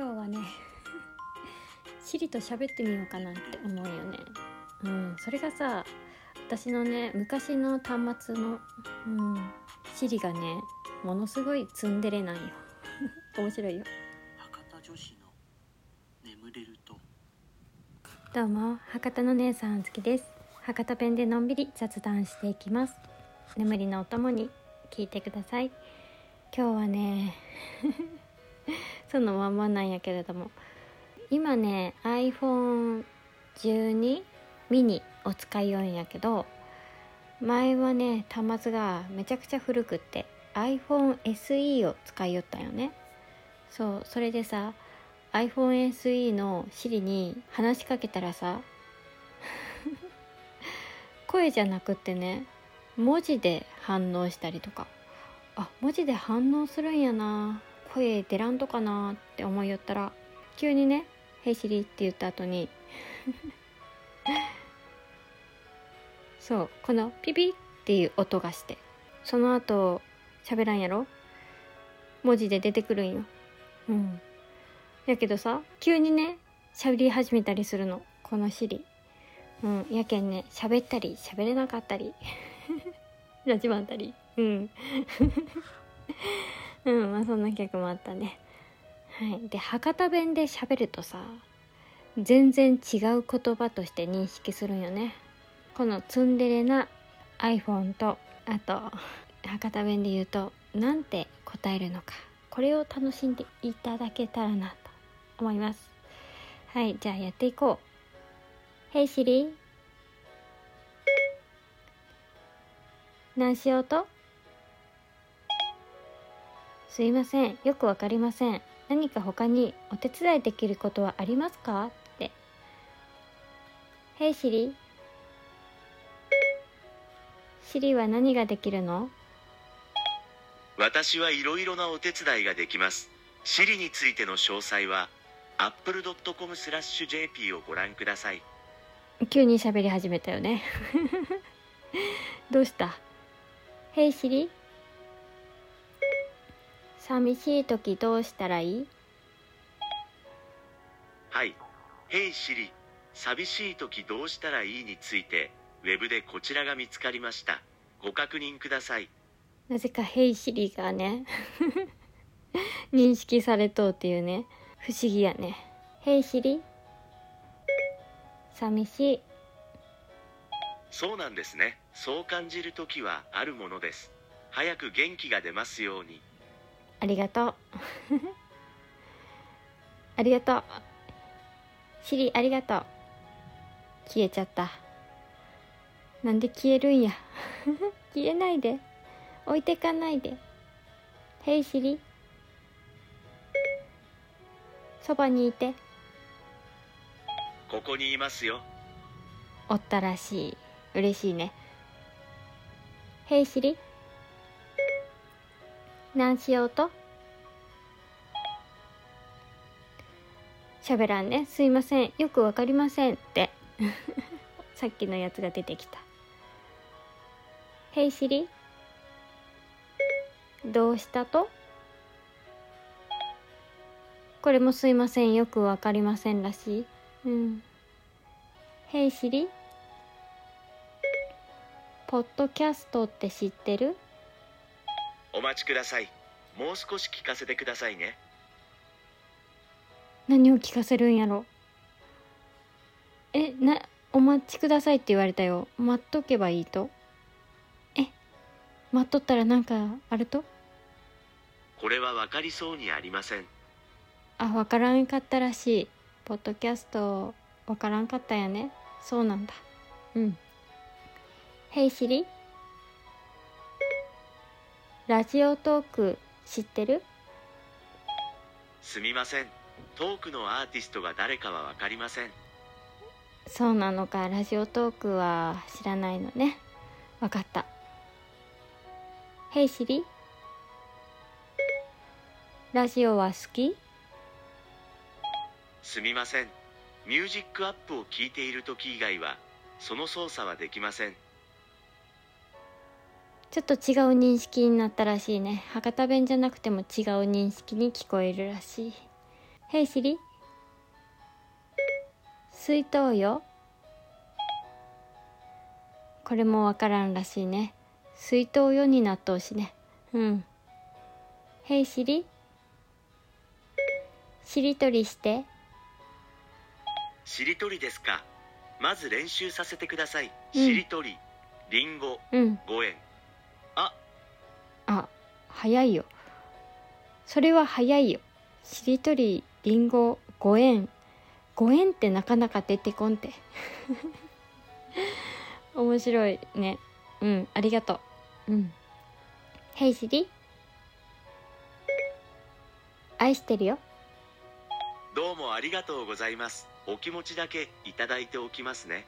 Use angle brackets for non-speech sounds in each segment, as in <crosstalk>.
今日はねシリと喋ってみようかなって思うよね。うん。それがさ私のね昔の端末のうんシリがねものすごいツンデレなんよ。<laughs> 面白いよ。博多女子の眠れると。どうも博多の姉さん好きです。博多弁でのんびり雑談していきます。眠りのお供に聞いてください。今日はねそのまんまなんやけれども。今ね iPhone12 ミニを使いようんやけど前はね端末がめちゃくちゃ古くって iPhone SE を使いよったんよね。そうそれでさ iPhone SE の Siri に話しかけたらさ <laughs> 声じゃなくってね文字で反応したりとか。あ文字で反応するんやな。声出らんとかなって思いよったら急にね「ヘイシリ」って言った後に <laughs> そうこのピピっていう音がしてその後喋らんやろ？文字で出てくるんよ。うん。やけどさ急にね喋り始めたりするの。このシリ。うんやけんね喋ったり喋れなかったり <laughs> ラジバンたり。うんうんまあそんな曲もあったね。はい。で博多弁で喋るとさ全然違う言葉として認識するんよね。このツンデレな iPhone とあと博多弁で言うとなんて答えるのか。これを楽しんでいただけたらなと思います。はいじゃあやっていこう。Hey Siri 何しようと？すいません。よくわかりません。何か他にお手伝いできることはありますか？って「Hey Siri」シリは何ができるの？私はいろいろなお手伝いができます。シリについての詳細は apple.com スラッシュ JP をご覧ください。急に喋り始めたよね。<laughs> どうした？Hey Siri 寂しい時どうしたらいい？はい。Hey シリ、寂しい時どうしたらいいについて、ウェブでこちらが見つかりました。ご確認ください。なぜか「ヘイシリ」がね <laughs> 認識されとうっていうね不思議やね「ヘイシリ」寂しいそうなんですね。そう感じる時はあるものです。早く元気が出ますように。ありがとう。<laughs> ありがとう。シリありがとう。消えちゃった。なんで消えるんや。<laughs> 消えないで。置いてかないで「ヘイシリ」そばにいて。ここにいますよ。おったらしい。嬉しいね「ヘイシリ」何しようと？喋らんね。すいません。よくわかりませんって。<laughs> さっきのやつが出てきた「ヘイシリ」どうしたと？これもすいません。よくわかりませんらしい。うん「ヘイシリ」ポッドキャストって知ってる？お待ちください。もう少し聞かせてくださいね。何を聞かせるんやろ？えなお待ちくださいって言われたよ。待っとけばいいと？え待っとったらなんかあると？これはわかりそうにありません。あわからんかったらしい。ポッドキャストわからんかったんやね。そうなんだ。うん「ヘイシリ」ラジオトーク知ってる？すみません。トークのアーティストが誰かはわかりません。そうなのかラジオトークは知らないのねわかった「ヘイシリ」ラジオは好き？すみません。ミュージックアップを聞いている時以外は、その操作はできません。ちょっと違う認識になったらしいね。博多弁じゃなくても違う認識に聞こえるらしい。Hey Siri. 水筒よ。これもわからんらしいね。水筒よになっとうしね。うん「へいしり」しりとりして。しりとりですか。まず練習させてください、うん。しりとりりんごうん。5円ああ早いよ。それは早いよ。しりとりりんご5円5円ってなかなか出てこんて。<laughs> 面白いね。うんありがとう。うん「へいしり」愛してるよ。どうもありがとうございます。お気持ちだけいただいておきますね。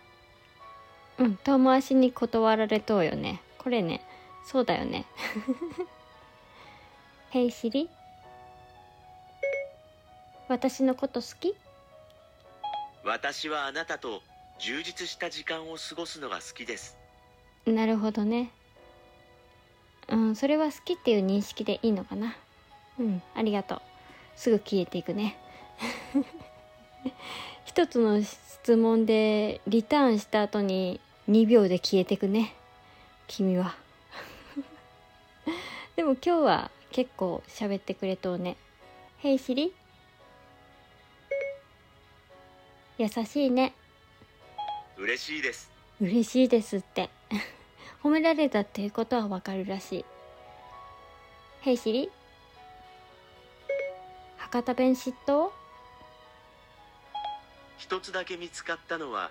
うん遠回しに断られとうよね。これねそうだよねへいしり私のこと好き？私はあなたと充実した時間を過ごすのが好きです。なるほどね。うんそれは好きっていう認識でいいのかな？うんありがとう。すぐ消えていくね。<laughs> 一つの質問でリターンした後に2秒で消えていくね。君はでも今日は結構喋ってくれとうね「へいしり」優しいね。嬉しいです。嬉しいですって。<laughs> 褒められたっていうことはわかるらしい「へいしり」博多弁嫉妬一つだけ見つかったのは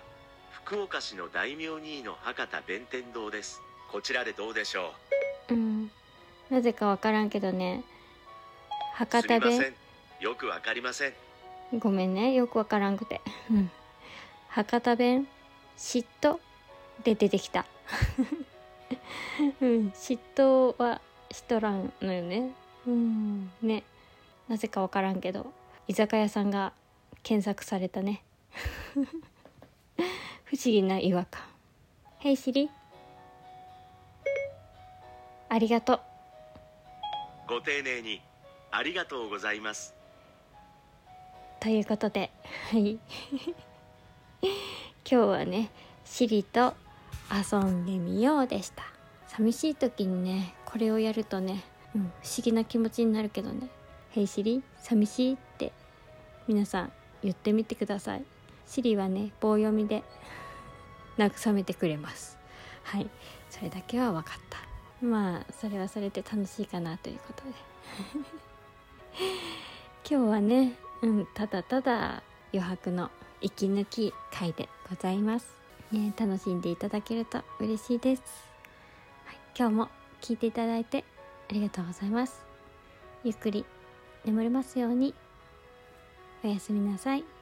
福岡市の大名二位の博多弁天堂です。こちらでどうでしょう？んなぜかわからんけどね。う博多すみませ弁ん。よくわかりません。ごめんね。よくわからんくて。うん。博多弁嫉妬で出てきた。うん。嫉妬はしとらんのよね。うん。ね。なぜかわからんけど居酒屋さんが検索されたね。<laughs> 不思議な違和感「へいしり」ありがとうご丁寧にありがとうございます。ということではい。<laughs> 今日はねシリと遊んでみようでした。寂しい時にねこれをやるとね、うん、不思議な気持ちになるけどね「へいシリ寂しい?」って皆さん言ってみてください。シリはね棒読みで <laughs> 慰めてくれます。はい。それだけは分かった。まあそれはそれで楽しいかなということで。<laughs> 今日はね、うん、ただただ余白の息抜き回でございます、ね、楽しんでいただけると嬉しいです、はい、今日も聞いていただいてありがとうございます。ゆっくり眠れますように。おやすみなさい。